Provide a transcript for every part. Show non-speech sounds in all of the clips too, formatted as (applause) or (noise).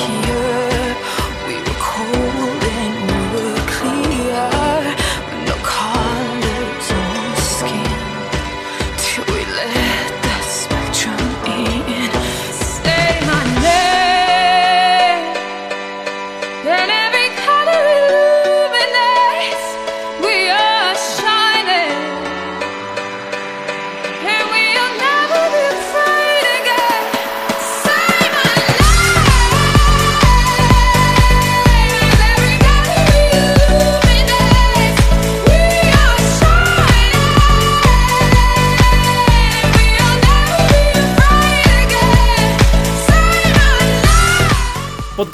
you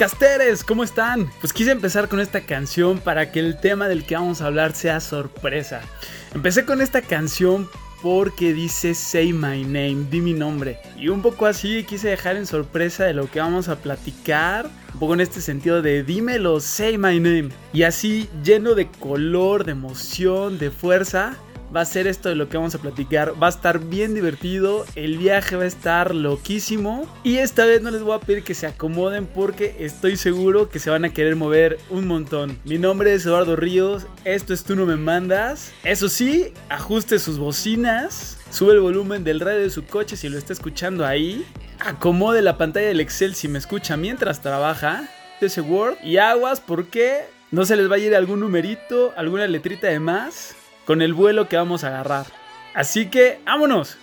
Podcasteres, ¿cómo están? Pues quise empezar con esta canción para que el tema del que vamos a hablar sea sorpresa. Empecé con esta canción porque dice Say My Name, di mi nombre. Y un poco así quise dejar en sorpresa de lo que vamos a platicar. Un poco en este sentido de dímelo, Say My Name. Y así lleno de color, de emoción, de fuerza va a ser esto de lo que vamos a platicar. Va a estar bien divertido, el viaje va a estar loquísimo. Y esta vez no les voy a pedir que se acomoden porque estoy seguro que se van a querer mover un montón. Mi nombre es Eduardo Ríos, esto es Tú no me mandas. Eso sí, ajuste sus bocinas. Sube el volumen del radio de su coche si lo está escuchando ahí. Acomode la pantalla del Excel si me escucha mientras trabaja. Ese Word. Y aguas porque no se les va a ir algún numerito, alguna letrita de más con el vuelo que vamos a agarrar. Así que, vámonos.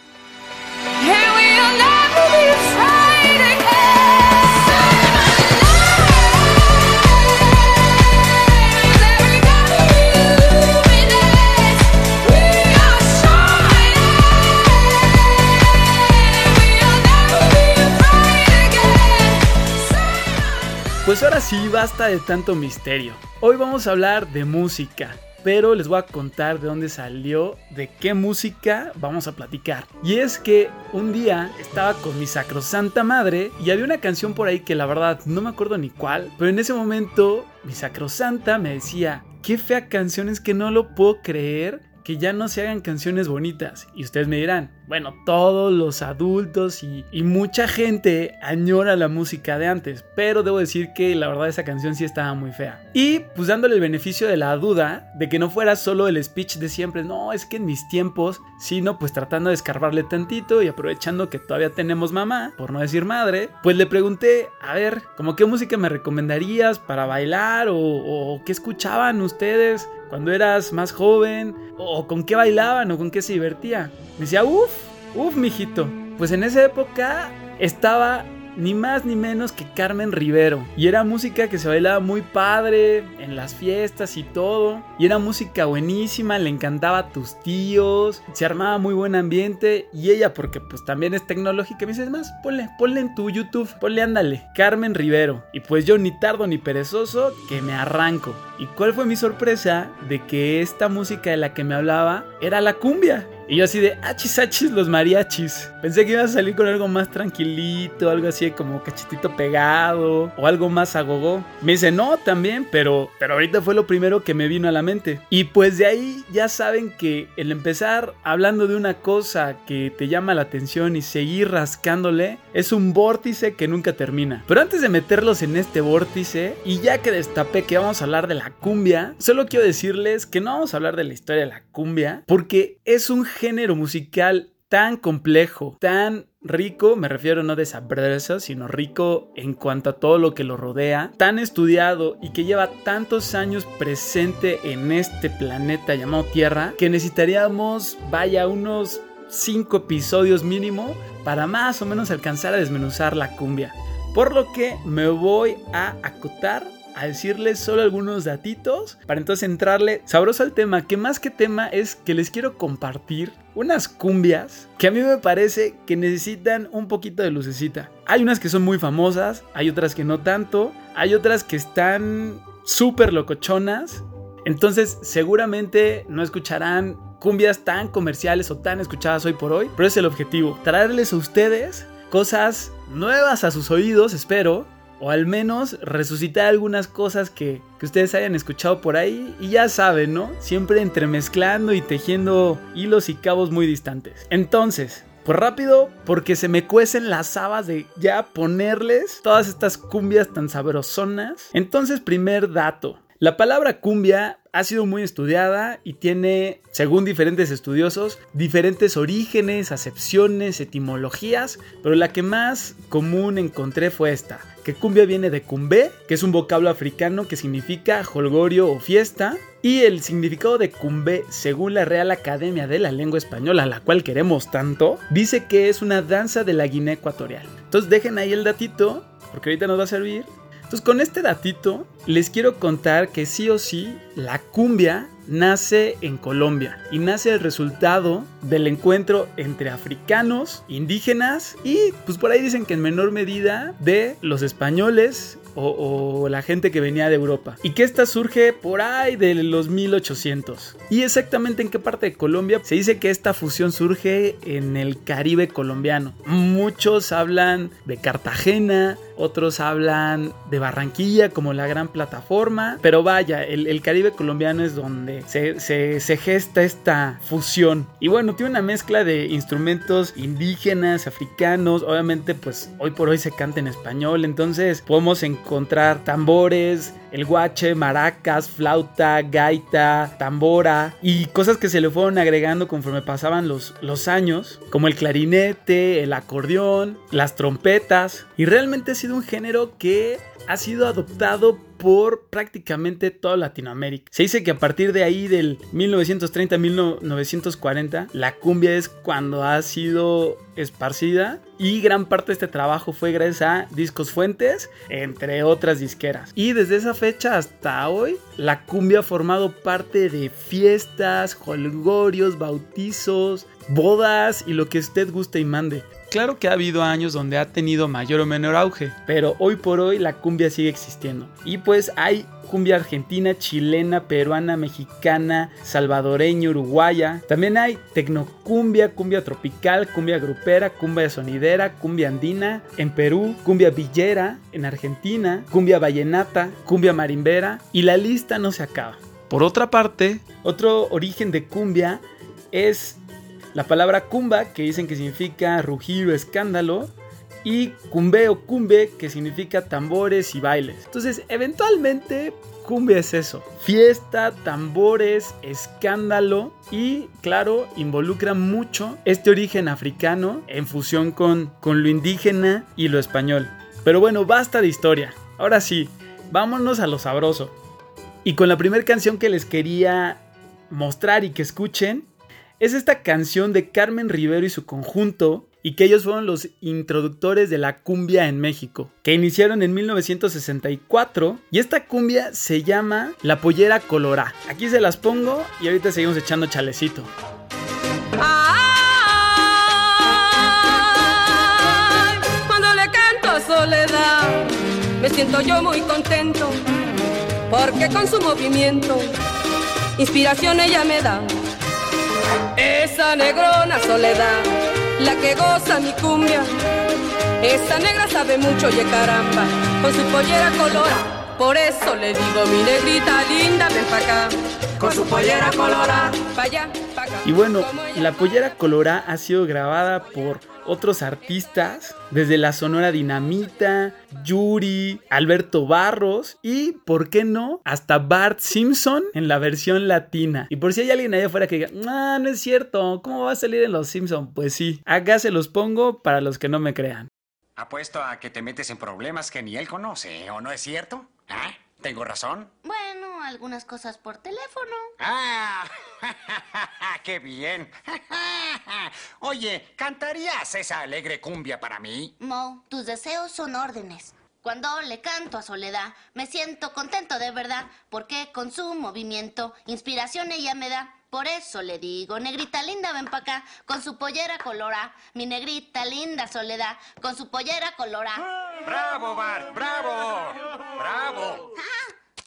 Pues ahora sí, basta de tanto misterio. Hoy vamos a hablar de música pero les voy a contar de dónde salió, de qué música vamos a platicar. Y es que un día estaba con mi sacrosanta madre y había una canción por ahí que la verdad no me acuerdo ni cuál, pero en ese momento mi sacrosanta me decía, qué fea canción es que no lo puedo creer que ya no se hagan canciones bonitas. Y ustedes me dirán, bueno, todos los adultos y, mucha gente añora la música de antes, pero debo decir que la verdad esa canción sí estaba muy fea. Y pues dándole el beneficio de la duda de que no fuera solo el speech de siempre, no, es que en mis tiempos, sino pues tratando de escarbarle tantito y aprovechando que todavía tenemos mamá, por no decir madre, pues le pregunté, a ver, como qué música me recomendarías para bailar o, o qué escuchaban ustedes cuando eras más joven, o con qué bailaban, o con qué se divertía. Me decía, uff, uff, mijito. Pues en esa época estaba ni más ni menos que Carmen Rivero. Y era música que se bailaba muy padre en las fiestas y todo. Y era música buenísima, le encantaba a tus tíos, se armaba muy buen ambiente. Y ella, porque pues también es tecnológica, me dice, es más, ponle, ponle en tu YouTube, ponle ándale, Carmen Rivero. Y pues yo ni tardo ni perezoso, que me arranco. ¿Y cuál fue mi sorpresa? De que esta música de la que me hablaba era la cumbia. Y yo así de achis achis los mariachis. Pensé que iba a salir con algo más tranquilito, algo así como cachetito pegado o algo más agogó. Me dice, no, también, pero, pero ahorita fue lo primero que me vino a la mente. Y pues de ahí ya saben que el empezar hablando de una cosa que te llama la atención y seguir rascándole es un vórtice que nunca termina. Pero antes de meterlos en este vórtice y ya que destapé que vamos a hablar de la cumbia, solo quiero decirles que no vamos a hablar de la historia de la cumbia porque es un género musical tan complejo, tan rico, me refiero no de sabroso, sino rico en cuanto a todo lo que lo rodea, tan estudiado y que lleva tantos años presente en este planeta llamado Tierra, que necesitaríamos, vaya, unos 5 episodios mínimo para más o menos alcanzar a desmenuzar la cumbia. Por lo que me voy a acotar a decirles solo algunos datitos para entonces entrarle sabroso al tema, que más que tema es que les quiero compartir unas cumbias que a mí me parece que necesitan un poquito de lucecita. Hay unas que son muy famosas, hay otras que no tanto, hay otras que están súper locochonas. Entonces seguramente no escucharán cumbias tan comerciales o tan escuchadas hoy por hoy, pero es el objetivo, traerles a ustedes cosas nuevas a sus oídos, espero, o al menos resucitar algunas cosas que, ustedes hayan escuchado por ahí y ya saben, ¿no? Siempre entremezclando y tejiendo hilos y cabos muy distantes. Entonces, Pues rápido, porque se me cuecen las habas de ya ponerles todas estas cumbias tan sabrosonas. Entonces, primer dato. La palabra cumbia ha sido muy estudiada y tiene, según diferentes estudiosos, diferentes orígenes, acepciones, etimologías, pero la que más común encontré fue esta, que cumbia viene de cumbé, que es un vocablo africano que significa holgorio o fiesta, y el significado de cumbé, según la Real Academia de la Lengua Española, la cual queremos tanto, dice que es una danza de la Guinea Ecuatorial. Entonces dejen ahí el datito, porque ahorita nos va a servir. Entonces con este datito les quiero contar que sí o sí la cumbia nace en Colombia y nace el resultado del encuentro entre africanos, indígenas y pues por ahí dicen que en menor medida de los españoles o, la gente que venía de Europa. Y que esta surge por ahí de los 1800. ¿Y exactamente en qué parte de Colombia? Se dice que esta fusión surge en el Caribe colombiano. Muchos hablan de Cartagena, otros hablan de Barranquilla como la gran plataforma, pero vaya, el, Caribe colombiano es donde se, se, gesta esta fusión. Y bueno, tiene una mezcla de instrumentos indígenas, africanos, obviamente pues hoy por hoy se canta en español, entonces podemos encontrar tambores, el guache, maracas, flauta, gaita, tambora y cosas que se le fueron agregando conforme pasaban los, los años, como el clarinete, el acordeón, las trompetas. Y realmente ha sido un género que ha sido adoptado por prácticamente toda Latinoamérica. Se dice que a partir de ahí del 1930-1940 la cumbia es cuando ha sido esparcida y gran parte de este trabajo fue gracias a Discos Fuentes, entre otras disqueras. Y desde esa fecha hasta hoy, la cumbia ha formado parte de fiestas, holgorios, bautizos, bodas y lo que usted guste y mande. Claro que ha habido años donde ha tenido mayor o menor auge, pero hoy por hoy la cumbia sigue existiendo. Y pues hay cumbia argentina, chilena, peruana, mexicana, salvadoreña, uruguaya. También hay tecnocumbia, cumbia tropical, cumbia grupera, cumbia sonidera, cumbia andina en Perú, cumbia villera en Argentina, cumbia vallenata, cumbia marimbera y la lista no se acaba. Por otra parte, otro origen de cumbia es la palabra cumba, que dicen que significa rugir o escándalo, y cumbe o cumbe, que significa tambores y bailes. Entonces, eventualmente, cumbia es eso. Fiesta, tambores, escándalo y, claro, involucra mucho este origen africano en fusión con, con lo indígena y lo español. Pero bueno, basta de historia. Ahora sí, vámonos a lo sabroso. Y con la primera canción que les quería mostrar y que escuchen es esta canción de Carmen Rivero y su conjunto, y que ellos fueron los introductores de la cumbia en México, que iniciaron en 1964, y esta cumbia se llama La Pollera Colorá. Aquí se las pongo y ahorita seguimos echando chalecito. cuando le canto a soledad, me siento yo muy contento, porque con su movimiento, inspiración ella me da esa negrona soledad, la que goza mi cumbia. Esa negra sabe mucho, y caramba, con su pollera colora. Por eso le digo, mi negrita linda, ven pa' acá. Con su pollera colora, pa' allá, pa' acá. Y bueno, la pollera colora ha sido grabada por otros artistas, desde la Sonora Dinamita, Yuri, Alberto Barros y, ¿por qué no?, hasta Bart Simpson en la versión latina. Y por si hay alguien allá afuera que diga, no, no es cierto, ¿cómo va a salir en Los Simpson? Pues sí, acá se los pongo para los que no me crean. Apuesto a que te metes en problemas que ni él conoce, ¿o no es cierto? ¿Ah? ¿Tengo razón? Bueno, algunas cosas por teléfono. ¡Ah! (laughs) ¡Qué bien! (laughs) Oye, ¿cantarías esa alegre cumbia para mí? Mo, tus deseos son órdenes. Cuando le canto a Soledad, me siento contento de verdad, porque con su movimiento, inspiración ella me da. Por eso le digo, negrita linda, ven pa' acá, con su pollera colora. Mi negrita linda Soledad, con su pollera colora. ¡Bravo, Bart! ¡Bravo!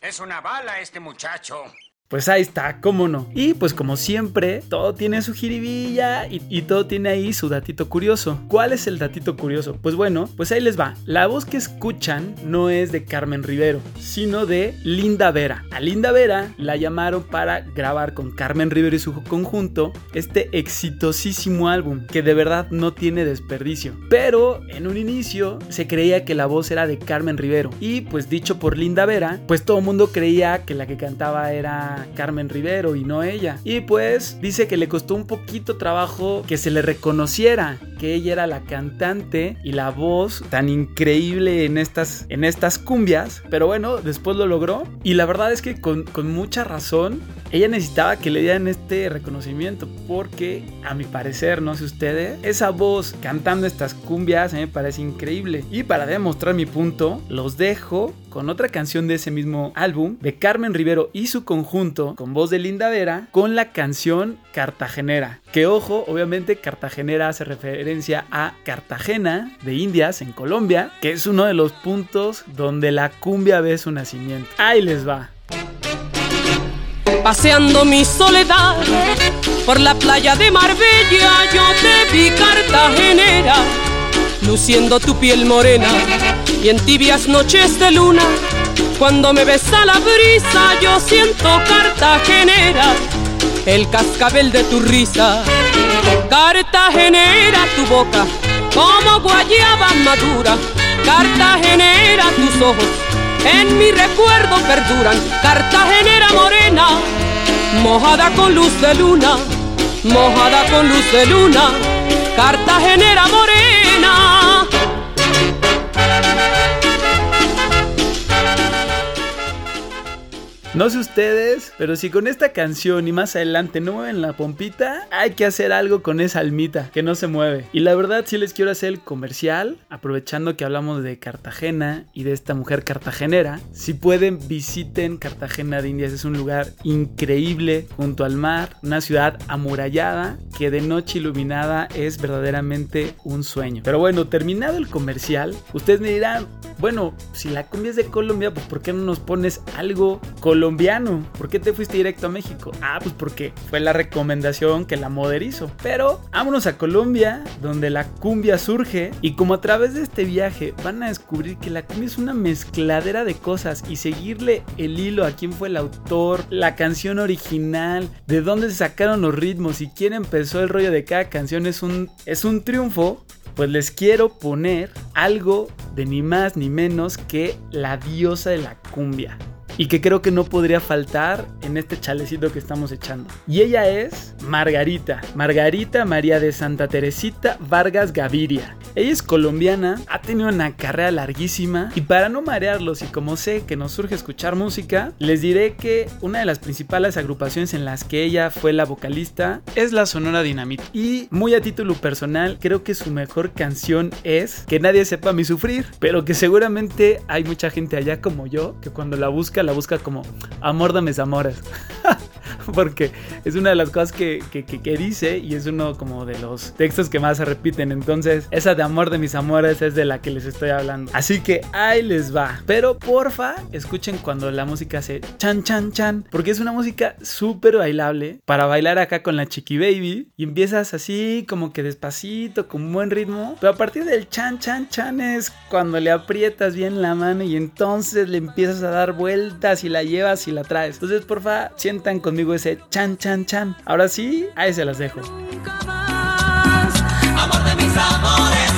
Es una bala este muchacho. Pues ahí está, cómo no. Y pues como siempre, todo tiene su jiribilla y, y, todo tiene ahí su datito curioso. ¿Cuál es el datito curioso? Pues bueno, pues ahí les va. La voz que escuchan no es de Carmen Rivero, sino de Linda Vera. A Linda Vera la llamaron para grabar con Carmen Rivero y su conjunto este exitosísimo álbum que de verdad no tiene desperdicio. Pero en un inicio se creía que la voz era de Carmen Rivero y pues dicho por Linda Vera, pues todo el mundo creía que la que cantaba era Carmen Rivero y no ella. Y pues dice que le costó un poquito trabajo que se le reconociera que ella era la cantante y la voz tan increíble en estas, en estas cumbias. Pero bueno, después lo logró. Y la verdad es que con, con mucha razón ella necesitaba que le dieran este reconocimiento porque a mi parecer, no sé ustedes, esa voz cantando estas cumbias me parece increíble. Y para demostrar mi punto, los dejo con otra canción de ese mismo álbum de Carmen Rivero y su conjunto con voz de Linda Vera con la canción Cartagenera. Que ojo, obviamente Cartagenera hace referencia a Cartagena de Indias en Colombia, que es uno de los puntos donde la cumbia ve su nacimiento. Ahí les va paseando mi soledad por la playa de Marbella yo te vi cartagenera luciendo tu piel morena y en tibias noches de luna. Cuando me besa la brisa yo siento cartagenera el cascabel de tu risa. Cartagenera tu boca como guayaba madura. Cartagenera tus ojos en mi recuerdo perduran. Cartagenera morena, mojada con luz de luna, mojada con luz de luna. Cartagenera morena. No sé ustedes, pero si con esta canción y más adelante no mueven la pompita, hay que hacer algo con esa almita que no se mueve. Y la verdad sí les quiero hacer el comercial, aprovechando que hablamos de Cartagena y de esta mujer cartagenera. Si pueden, visiten Cartagena de Indias, es un lugar increíble junto al mar, una ciudad amurallada que de noche iluminada es verdaderamente un sueño. Pero bueno, terminado el comercial, ustedes me dirán, bueno, si la cumbia es de Colombia, pues ¿por qué no nos pones algo colombiano? ¿Por qué te fuiste directo a México? Ah, pues porque fue la recomendación que la Moder. Pero vámonos a Colombia, donde la cumbia surge. Y como a través de este viaje van a descubrir que la cumbia es una mezcladera de cosas y seguirle el hilo a quién fue el autor, la canción original, de dónde se sacaron los ritmos y quién empezó el rollo de cada canción es un, es un triunfo pues les quiero poner algo de ni más ni menos que la diosa de la cumbia y que creo que no podría faltar en este chalecito que estamos echando. Y ella es Margarita, Margarita María de Santa Teresita Vargas Gaviria. Ella es colombiana, ha tenido una carrera larguísima y para no marearlos y como sé que nos surge escuchar música, les diré que una de las principales agrupaciones en las que ella fue la vocalista es la Sonora Dinamita. Y muy a título personal, creo que su mejor canción es Que nadie sepa mi sufrir, pero que seguramente hay mucha gente allá como yo que cuando la busca la busca como amor de mis amores. (laughs) Porque es una de las cosas que, que, dice y es uno como de los textos que más se repiten. Entonces, esa de amor de mis amores es de la que les estoy hablando. Así que ahí les va. Pero porfa, escuchen cuando la música hace chan chan chan. Porque es una música súper bailable para bailar acá con la Chiqui Baby. Y empiezas así como que despacito, con buen ritmo. Pero a partir del chan chan chan es cuando le aprietas bien la mano y entonces le empiezas a dar vueltas y la llevas y la traes. Entonces, porfa, sientan conmigo ese chan, chan, chan. Ahora sí, ahí se las dejo. Amor de mis amores,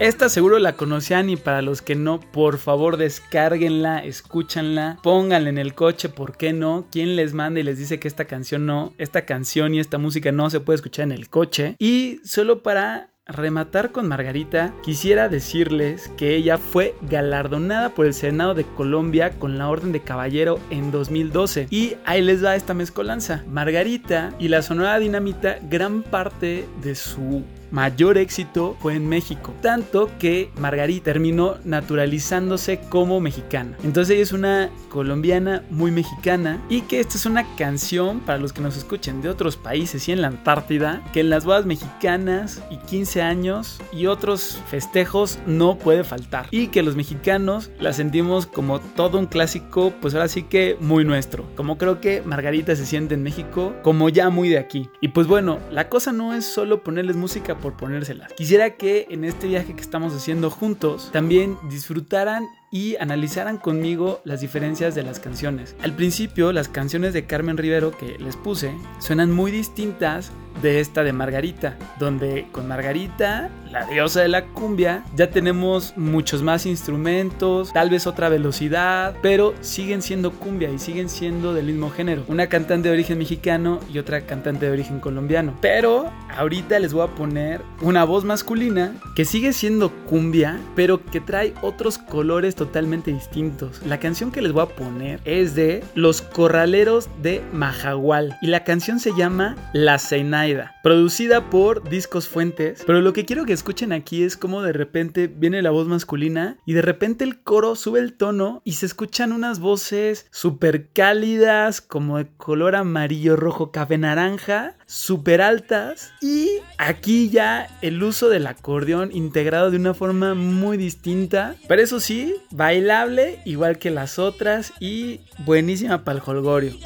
Esta seguro la conocían y para los que no, por favor descárguenla, escúchanla, pónganla en el coche, ¿por qué no? ¿Quién les manda y les dice que esta canción no, esta canción y esta música no se puede escuchar en el coche? Y solo para rematar con Margarita, quisiera decirles que ella fue galardonada por el Senado de Colombia con la Orden de Caballero en 2012. Y ahí les va esta mezcolanza. Margarita y la Sonora Dinamita, gran parte de su mayor éxito fue en México. Tanto que Margarita terminó naturalizándose como mexicana. Entonces ella es una colombiana muy mexicana y que esta es una canción para los que nos escuchen de otros países y en la Antártida, que en las bodas mexicanas y 15 años y otros festejos no puede faltar. Y que los mexicanos la sentimos como todo un clásico, pues ahora sí que muy nuestro. Como creo que Margarita se siente en México como ya muy de aquí. Y pues bueno, la cosa no es solo ponerles música por ponérselas. Quisiera que en este viaje que estamos haciendo juntos también disfrutaran y analizaran conmigo las diferencias de las canciones. Al principio, las canciones de Carmen Rivero que les puse suenan muy distintas de esta de Margarita, donde con Margarita, la diosa de la cumbia, ya tenemos muchos más instrumentos, tal vez otra velocidad, pero siguen siendo cumbia y siguen siendo del mismo género. Una cantante de origen mexicano y otra cantante de origen colombiano. Pero ahorita les voy a poner una voz masculina que sigue siendo cumbia, pero que trae otros colores totalmente distintos. La canción que les voy a poner es de Los Corraleros de Majagual y la canción se llama La Zenaida producida por Discos Fuentes. Pero lo que quiero que escuchen aquí es como de repente viene la voz masculina y de repente el coro sube el tono y se escuchan unas voces súper cálidas, como de color amarillo, rojo, café, naranja, súper altas. Y aquí ya el uso del acordeón integrado de una forma muy distinta. Pero eso sí, bailable igual que las otras y buenísima para el holgorio.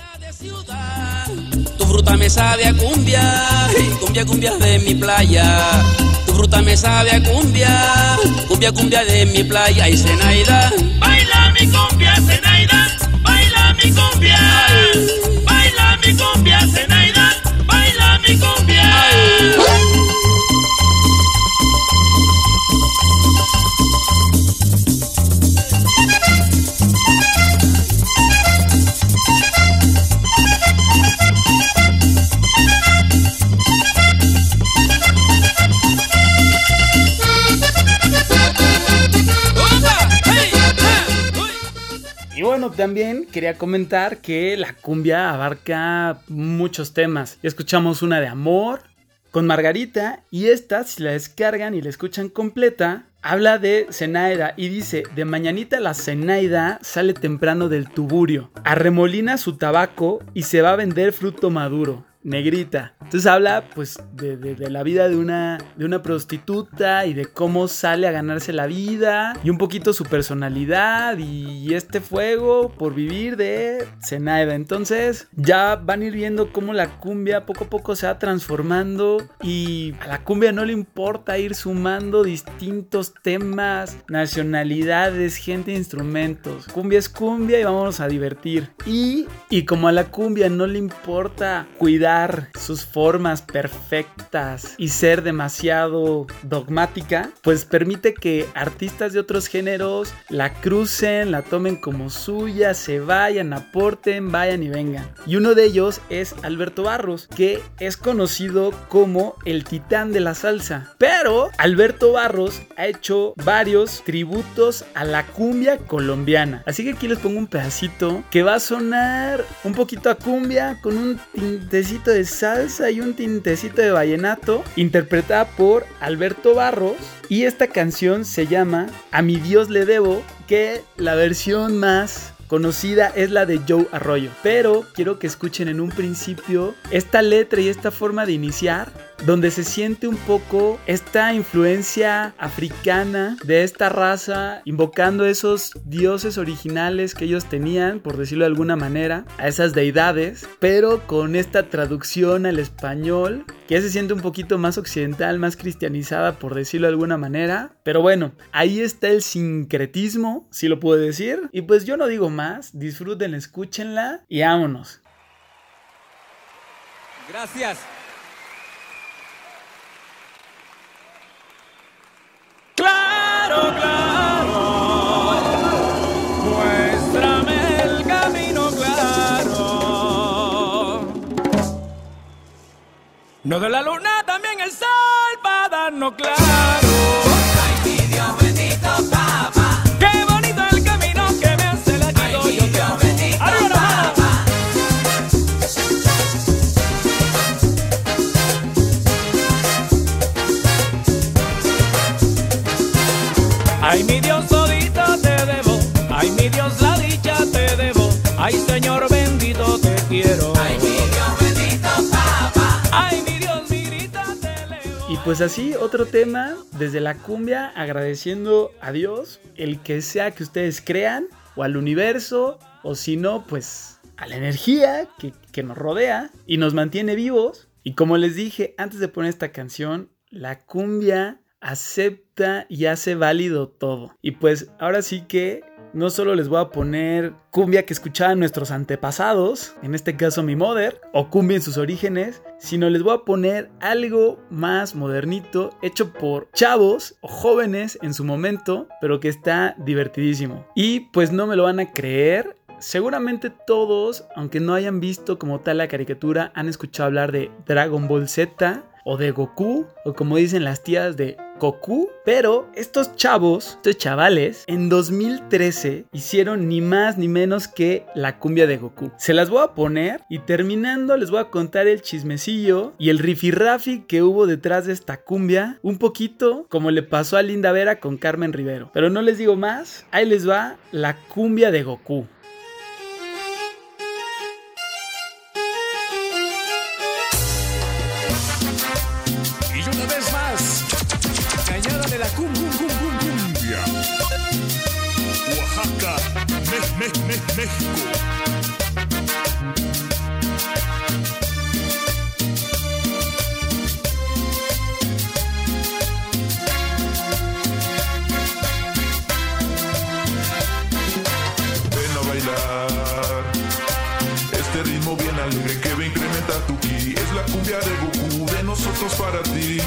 Tu fruta me sabe a cumbia, cumbia, cumbia de mi playa. Tu fruta me sabe a cumbia, cumbia, cumbia de mi playa. Y baila mi cumbia, quería comentar que la cumbia abarca muchos temas. Escuchamos una de amor con Margarita y esta, si la descargan y la escuchan completa, habla de Zenaida y dice, de mañanita la Zenaida sale temprano del tuburio, arremolina su tabaco y se va a vender fruto maduro. Negrita. Entonces habla pues de, la vida de una, de una prostituta y de cómo sale a ganarse la vida y un poquito su personalidad y este fuego por vivir de Zenaida. Entonces ya van a ir viendo cómo la cumbia poco a poco se va transformando y a la cumbia no le importa ir sumando distintos temas, nacionalidades, gente, instrumentos. Cumbia es cumbia y vámonos a divertir. Y, y como a la cumbia no le importa cuidar sus formas perfectas y ser demasiado dogmática, pues permite que artistas de otros géneros la crucen, la tomen como suya, se vayan, aporten, vayan y vengan. Y uno de ellos es Alberto Barros, que es conocido como el titán de la salsa. Pero Alberto Barros ha hecho varios tributos a la cumbia colombiana. Así que aquí les pongo un pedacito que va a sonar un poquito a cumbia con un tintecito de salsa y un tintecito de vallenato, interpretada por Alberto Barros. Y esta canción se llama A mi Dios le debo, que la versión más conocida es la de Joe Arroyo. Pero quiero que escuchen en un principio esta letra y esta forma de iniciar donde se siente un poco esta influencia africana de esta raza, invocando esos dioses originales que ellos tenían, por decirlo de alguna manera, a esas deidades, pero con esta traducción al español que se siente un poquito más occidental, más cristianizada, por decirlo de alguna manera. Pero bueno, ahí está el sincretismo, si lo puedo decir. Y pues yo no digo más, disfruten, escúchenla y vámonos. Gracias. Claro, claro. Muéstrame el camino claro. No de la luna también el sol para darnos claro. Señor bendito, te quiero. Ay, mi Dios bendito, papá. Ay, mi Dios, mi grita te leo. Y pues así, otro tema, desde la cumbia, agradeciendo a Dios, el que sea que ustedes crean, o al universo, o si no, pues a la energía que, que nos rodea y nos mantiene vivos. Y como les dije antes de poner esta canción, la cumbia acepta y hace válido todo. Y pues ahora sí que no solo les voy a poner cumbia que escuchaban nuestros antepasados, en este caso mi mother, o cumbia en sus orígenes, sino les voy a poner algo más modernito, hecho por chavos o jóvenes en su momento, pero que está divertidísimo. Y pues no me lo van a creer. Seguramente todos, aunque no hayan visto como tal la caricatura, han escuchado hablar de Dragon Ball Z o de Goku, o como dicen las tías de Goku. Pero estos chavos, estos chavales, en 2013 hicieron ni más ni menos que la cumbia de Goku. Se las voy a poner y terminando les voy a contar el chismecillo y el rifirrafi que hubo detrás de esta cumbia. Un poquito como le pasó a Linda Vera con Carmen Rivero. Pero no les digo más, ahí les va la cumbia de Goku. México. Ven a bailar. Este ritmo bien alegre que va a incrementar tu ki. Es la cumbia de Goku de nosotros para ti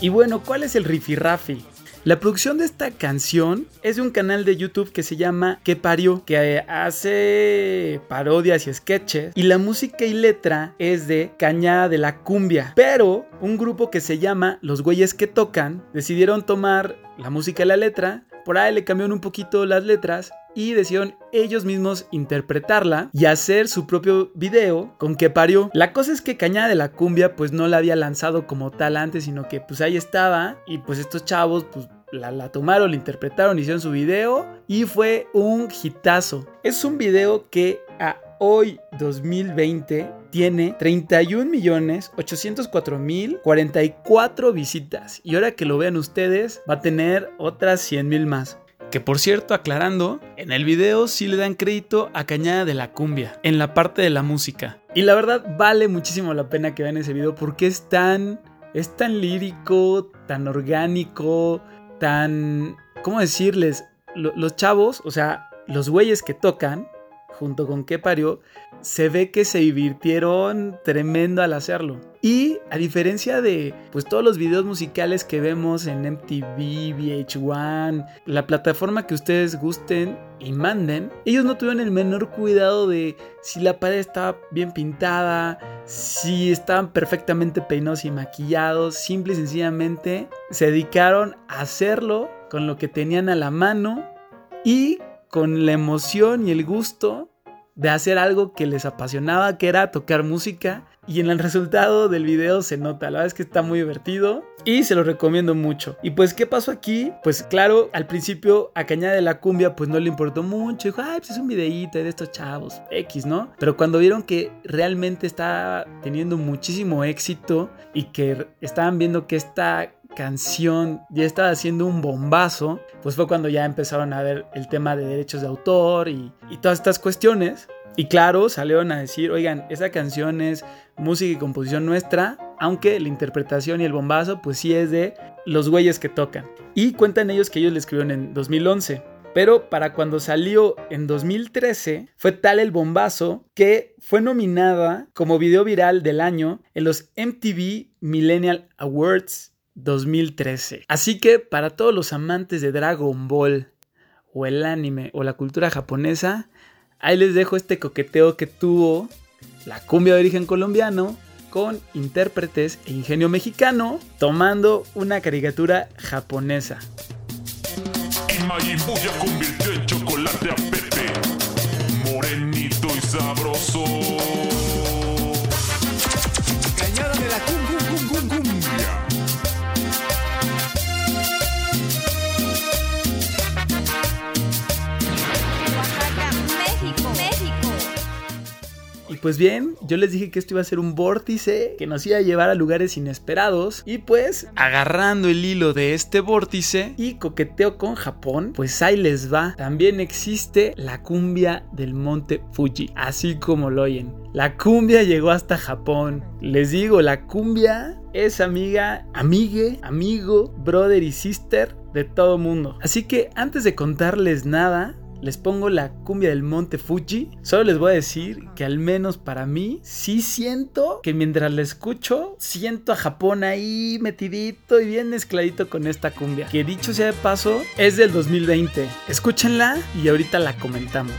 Y bueno, ¿cuál es el rifirrafi? La producción de esta canción es de un canal de YouTube que se llama Que Parió, que eh, hace parodias y sketches. Y la música y letra es de Cañada de la Cumbia. Pero un grupo que se llama Los Güeyes que Tocan decidieron tomar la música y la letra. Por ahí le cambiaron un poquito las letras y decidieron ellos mismos interpretarla y hacer su propio video con que parió. La cosa es que Cañada de la Cumbia pues no la había lanzado como tal antes, sino que pues ahí estaba y pues estos chavos pues la, la tomaron, la interpretaron, hicieron su video y fue un hitazo. Es un video que a hoy 2020 tiene 31 millones 804 mil 44 visitas y ahora que lo vean ustedes va a tener otras 100 mil más. Que por cierto, aclarando, en el video sí le dan crédito a Cañada de la Cumbia, en la parte de la música. Y la verdad vale muchísimo la pena que vean ese video porque es tan, es tan lírico, tan orgánico, tan... ¿Cómo decirles? Lo- los chavos, o sea, los güeyes que tocan, junto con que parió, se ve que se divirtieron tremendo al hacerlo. Y a diferencia de pues todos los videos musicales que vemos en MTV, VH1, la plataforma que ustedes gusten y manden, ellos no tuvieron el menor cuidado de si la pared estaba bien pintada, si estaban perfectamente peinados y maquillados, simple y sencillamente se dedicaron a hacerlo con lo que tenían a la mano y con la emoción y el gusto de hacer algo que les apasionaba, que era tocar música. Y en el (laughs) resultado del video se nota, la verdad es que está muy divertido y se lo recomiendo mucho. Y pues, ¿qué pasó aquí? Pues claro, al principio a Cañada de la Cumbia pues no le importó mucho, dijo, ay, pues es un videíto de estos chavos, X, ¿no? Pero cuando vieron que realmente estaba teniendo muchísimo éxito y que estaban viendo que esta canción ya estaba haciendo un bombazo, pues fue cuando ya empezaron a ver el tema de derechos de autor y, y todas estas cuestiones. Y claro, salieron a decir, oigan, esa canción es música y composición nuestra, aunque la interpretación y el bombazo pues sí es de los güeyes que tocan. Y cuentan ellos que ellos le escribieron en 2011. Pero para cuando salió en 2013 fue tal el bombazo que fue nominada como video viral del año en los MTV Millennial Awards 2013. Así que para todos los amantes de Dragon Ball o el anime o la cultura japonesa, ahí les dejo este coqueteo que tuvo la cumbia de origen colombiano con intérpretes e ingenio mexicano tomando una caricatura japonesa. Chocolate a Pepe. Morenito y sabroso. Pues bien, yo les dije que esto iba a ser un vórtice que nos iba a llevar a lugares inesperados. Y pues, agarrando el hilo de este vórtice y coqueteo con Japón, pues ahí les va. También existe la cumbia del monte Fuji, así como lo oyen. La cumbia llegó hasta Japón. Les digo, la cumbia es amiga, amigue, amigo, brother y sister de todo mundo. Así que antes de contarles nada, les pongo la cumbia del monte Fuji. Solo les voy a decir que al menos para mí sí siento que mientras la escucho, siento a Japón ahí metidito y bien mezcladito con esta cumbia. Que dicho sea de paso, es del 2020. Escúchenla y ahorita la comentamos.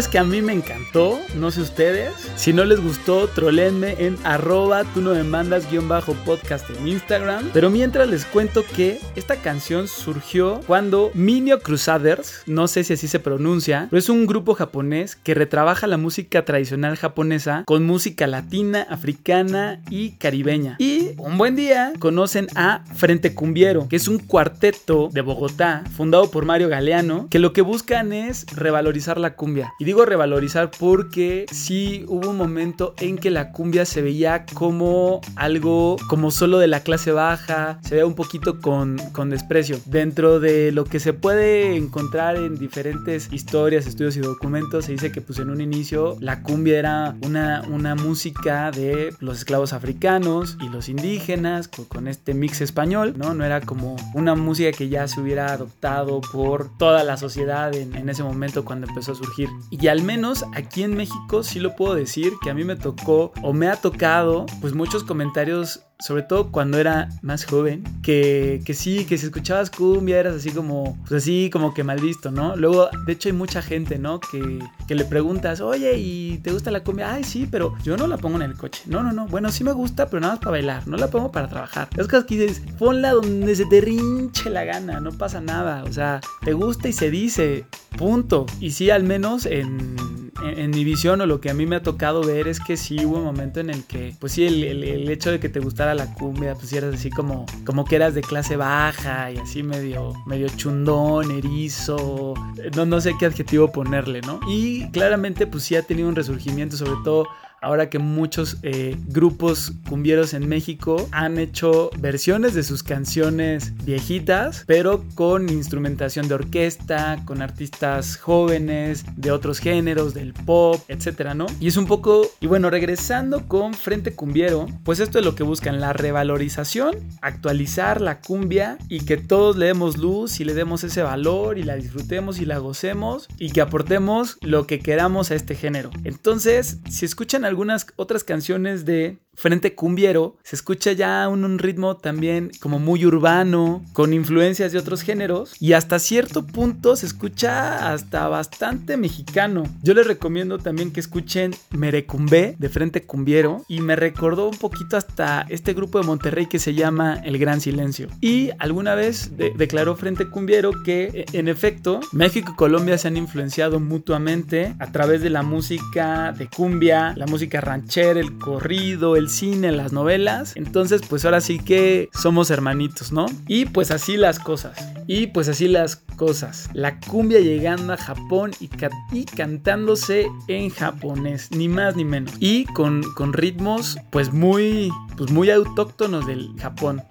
Es que a mí me encantó, no sé ustedes. Si no les gustó, trolenme en arroba tú no me mandas guion bajo podcast en Instagram. Pero mientras les cuento que esta canción surgió cuando Minio Crusaders, no sé si así se pronuncia, pero es un grupo japonés que retrabaja la música tradicional japonesa con música latina, africana y caribeña. Y un buen día conocen a Frente Cumbiero, que es un cuarteto de Bogotá fundado por Mario Galeano, que lo que buscan es revalorizar la cumbia. Y digo revalorizar porque sí hubo un momento en que la cumbia se veía como algo como solo de la clase baja, se veía un poquito con, con desprecio. Dentro de lo que se puede encontrar en diferentes historias, estudios y documentos, se dice que pues en un inicio la cumbia era una, una música de los esclavos africanos y los indígenas con, con este mix español, ¿no? No era como una música que ya se hubiera adoptado por toda la sociedad en, en ese momento cuando empezó a surgir. Y al menos aquí en México sí lo puedo decir que a mí me tocó o me ha tocado pues muchos comentarios sobre todo cuando era más joven, que, que sí, que si escuchabas cumbia eras así como, pues así como que mal visto, ¿no? Luego, de hecho hay mucha gente, ¿no? Que, que le preguntas, oye, ¿y te gusta la cumbia? Ay, sí, pero yo no la pongo en el coche. No, no, no, bueno, sí me gusta, pero nada más para bailar, no la pongo para trabajar. Es cosas que dices, ponla donde se te rinche la gana, no pasa nada, o sea, te gusta y se dice, punto. Y sí, al menos en, en, en mi visión o lo que a mí me ha tocado ver es que sí hubo un momento en el que, pues sí, el, el, el hecho de que te gustara la cumbia, pues sí eras así como, como que eras de clase baja y así medio, medio chundón, erizo, no, no sé qué adjetivo ponerle, ¿no? Y claramente pues sí ha tenido un resurgimiento, sobre todo ahora que muchos eh, grupos cumbieros en México han hecho versiones de sus canciones viejitas, pero con instrumentación de orquesta, con artistas jóvenes, de otros géneros, del pop, etcétera, ¿no? Y es un poco, y bueno, regresando con Frente Cumbiero, pues esto es lo que buscan, la revalorización, actualizar la cumbia y que todos le demos luz y le demos ese valor y la disfrutemos y la gocemos y que aportemos lo que queramos a este género. Entonces, si escuchan algunas otras canciones de Frente Cumbiero, se escucha ya un, un, ritmo también como muy urbano, con influencias de otros géneros, y hasta cierto punto se escucha hasta bastante mexicano. Yo les recomiendo también que escuchen Merecumbé de Frente Cumbiero, y me recordó un poquito hasta este grupo de Monterrey que se llama El Gran Silencio. Y alguna vez de declaró Frente Cumbiero que, en efecto, México y Colombia se han influenciado mutuamente a través de la música de cumbia, la música ranchera, el corrido, el cine, en las novelas. Entonces, pues ahora sí que somos hermanitos, ¿no? Y pues así las cosas. Y pues así las cosas. La cumbia llegando a Japón y, ca- cantándose en japonés, ni más ni menos. Y con, con ritmos pues muy, pues muy autóctonos del Japón.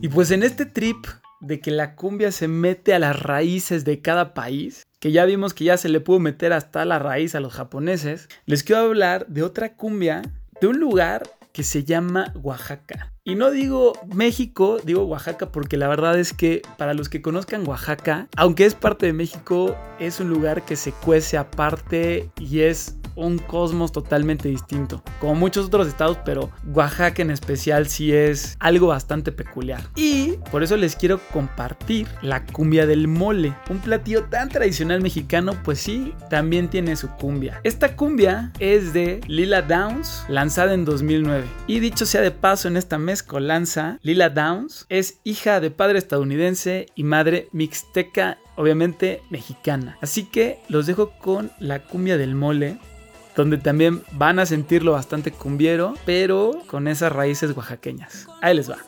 Y pues en este trip de que la cumbia se mete a las raíces de cada país, que ya vimos que ya se le pudo meter hasta la raíz a los japoneses, les quiero hablar de otra cumbia, de un lugar que se llama Oaxaca. Y no digo México, digo Oaxaca porque la verdad es que para los que conozcan Oaxaca, aunque es parte de México, es un lugar que se cuece aparte y es un cosmos totalmente distinto. Como muchos otros estados, pero Oaxaca en especial sí es algo bastante peculiar. Y por eso les quiero compartir la cumbia del mole. Un platillo tan tradicional mexicano, pues sí, también tiene su cumbia. Esta cumbia es de Lila Downs, lanzada en 2009. Y dicho sea de paso en esta mezcolanza, Lila Downs es hija de padre estadounidense y madre mixteca obviamente mexicana. Así que los dejo con la cumbia del mole, donde también van a sentirlo bastante cumbiero, pero con esas raíces oaxaqueñas. Ahí les va.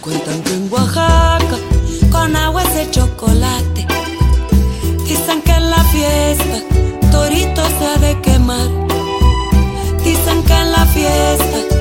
Cuentan que en Oaxaca con agua de chocolate. Dicen que en la fiesta torito se ha de quemar. Dicen que en la fiesta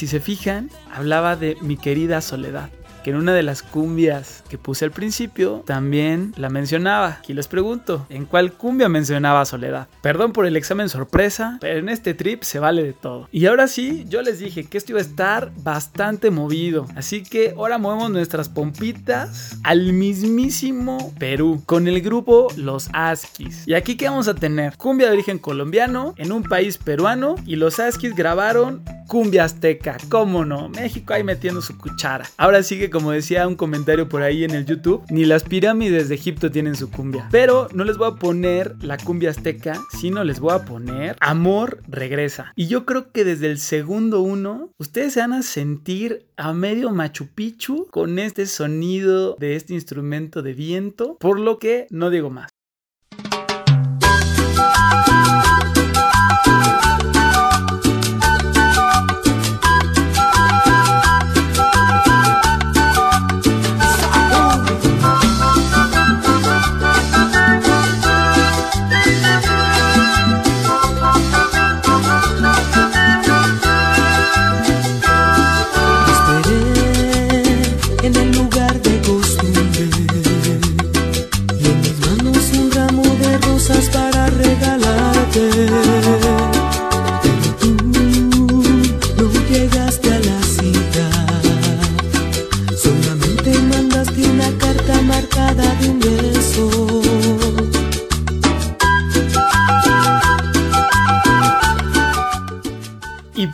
si se fijan, hablaba de mi querida soledad. Que en una de las cumbias que puse al principio también la mencionaba. Aquí les pregunto, ¿en cuál cumbia mencionaba Soledad? Perdón por el examen sorpresa, pero en este trip se vale de todo. Y ahora sí, yo les dije que esto iba a estar bastante movido. Así que ahora movemos nuestras pompitas al mismísimo Perú con el grupo Los Askis. Y aquí que vamos a tener cumbia de origen colombiano en un país peruano y los Askis grabaron cumbia azteca, cómo no, México ahí metiendo su cuchara. Ahora sí como decía un comentario por ahí en el YouTube, ni las pirámides de Egipto tienen su cumbia. Pero no les voy a poner la cumbia azteca, sino les voy a poner Amor regresa. Y yo creo que desde el segundo uno, ustedes se van a sentir a medio Machu Picchu con este sonido de este instrumento de viento, por lo que no digo más.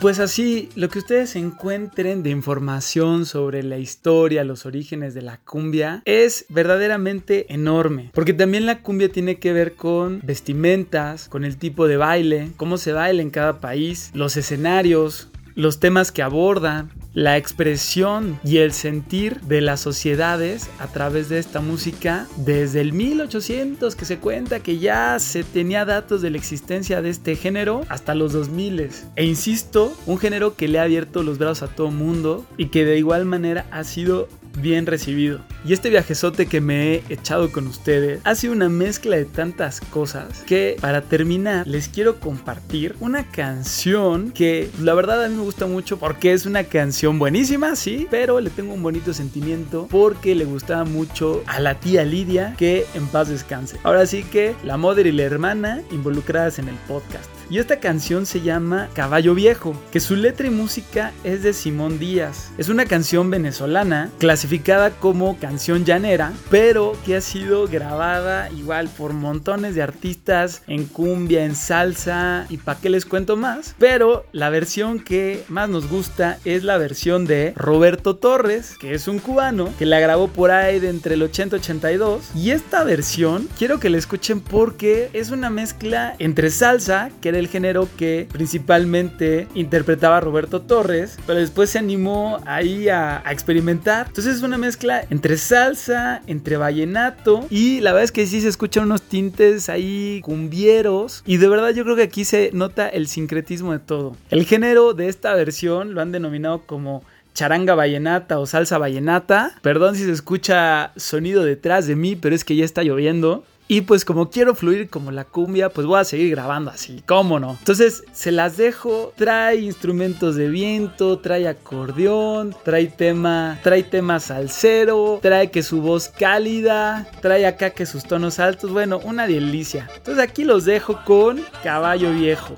Pues así, lo que ustedes encuentren de información sobre la historia, los orígenes de la cumbia, es verdaderamente enorme. Porque también la cumbia tiene que ver con vestimentas, con el tipo de baile, cómo se baila en cada país, los escenarios, los temas que abordan, la expresión y el sentir de las sociedades a través de esta música desde el 1800 que se cuenta que ya se tenía datos de la existencia de este género hasta los 2000 e insisto un género que le ha abierto los brazos a todo mundo y que de igual manera ha sido bien recibido. Y este viajezote que me he echado con ustedes ha sido una mezcla de tantas cosas que para terminar les quiero compartir una canción que la verdad a mí me gusta mucho porque es una canción buenísima, sí, pero le tengo un bonito sentimiento porque le gustaba mucho a la tía Lidia que en paz descanse. Ahora sí que la madre y la hermana involucradas en el podcast. Y esta canción se llama Caballo Viejo, que su letra y música es de Simón Díaz. Es una canción venezolana clasificada como canción llanera, pero que ha sido grabada igual por montones de artistas en cumbia, en salsa y pa' qué les cuento más. Pero la versión que más nos gusta es la versión de Roberto Torres, que es un cubano que la grabó por ahí de entre el 80 y 82. Y esta versión quiero que la escuchen porque es una mezcla entre salsa, que era el género que principalmente interpretaba Roberto Torres, pero después se animó ahí a, a experimentar. Entonces es una mezcla entre salsa, entre vallenato y la verdad es que sí se escuchan unos tintes ahí cumbieros y de verdad yo creo que aquí se nota el sincretismo de todo. El género de esta versión lo han denominado como charanga vallenata o salsa vallenata. Perdón si se escucha sonido detrás de mí, pero es que ya está lloviendo. Y pues como quiero fluir como la cumbia, pues voy a seguir grabando así, ¿cómo no? Entonces se las dejo, trae instrumentos de viento, trae acordeón, trae tema, trae tema salsero, trae que su voz cálida, trae acá que sus tonos altos, bueno, una delicia. Entonces aquí los dejo con Caballo Viejo.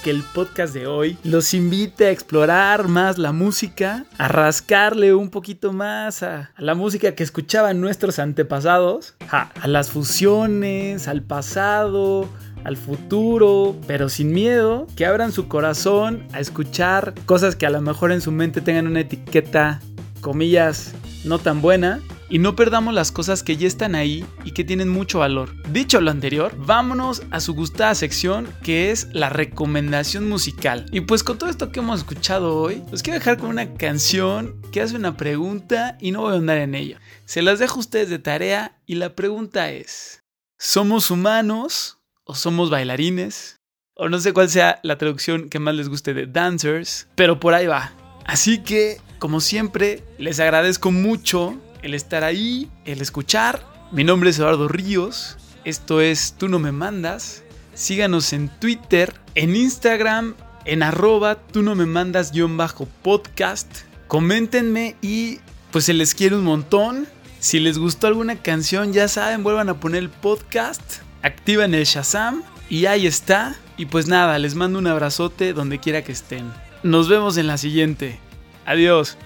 Que el podcast de hoy los invite a explorar más la música, a rascarle un poquito más a, a la música que escuchaban nuestros antepasados, a, a las fusiones, al pasado, al futuro, pero sin miedo, que abran su corazón a escuchar cosas que a lo mejor en su mente tengan una etiqueta, comillas, no tan buena. Y no perdamos las cosas que ya están ahí y que tienen mucho valor. Dicho lo anterior, vámonos a su gustada sección que es la recomendación musical. Y pues con todo esto que hemos escuchado hoy, los quiero dejar con una canción que hace una pregunta y no voy a andar en ello. Se las dejo a ustedes de tarea y la pregunta es, ¿somos humanos o somos bailarines? O no sé cuál sea la traducción que más les guste de dancers, pero por ahí va. Así que, como siempre, les agradezco mucho el estar ahí, el escuchar. Mi nombre es Eduardo Ríos. Esto es Tú no me mandas. Síganos en Twitter, en Instagram, en arroba tú no me mandas guion bajo podcast. Coméntenme y pues se les quiere un montón. Si les gustó alguna canción, ya saben, vuelvan a poner el podcast. Activan el Shazam y ahí está. Y pues nada, les mando un abrazote donde quiera que estén. Nos vemos en la siguiente. Adiós.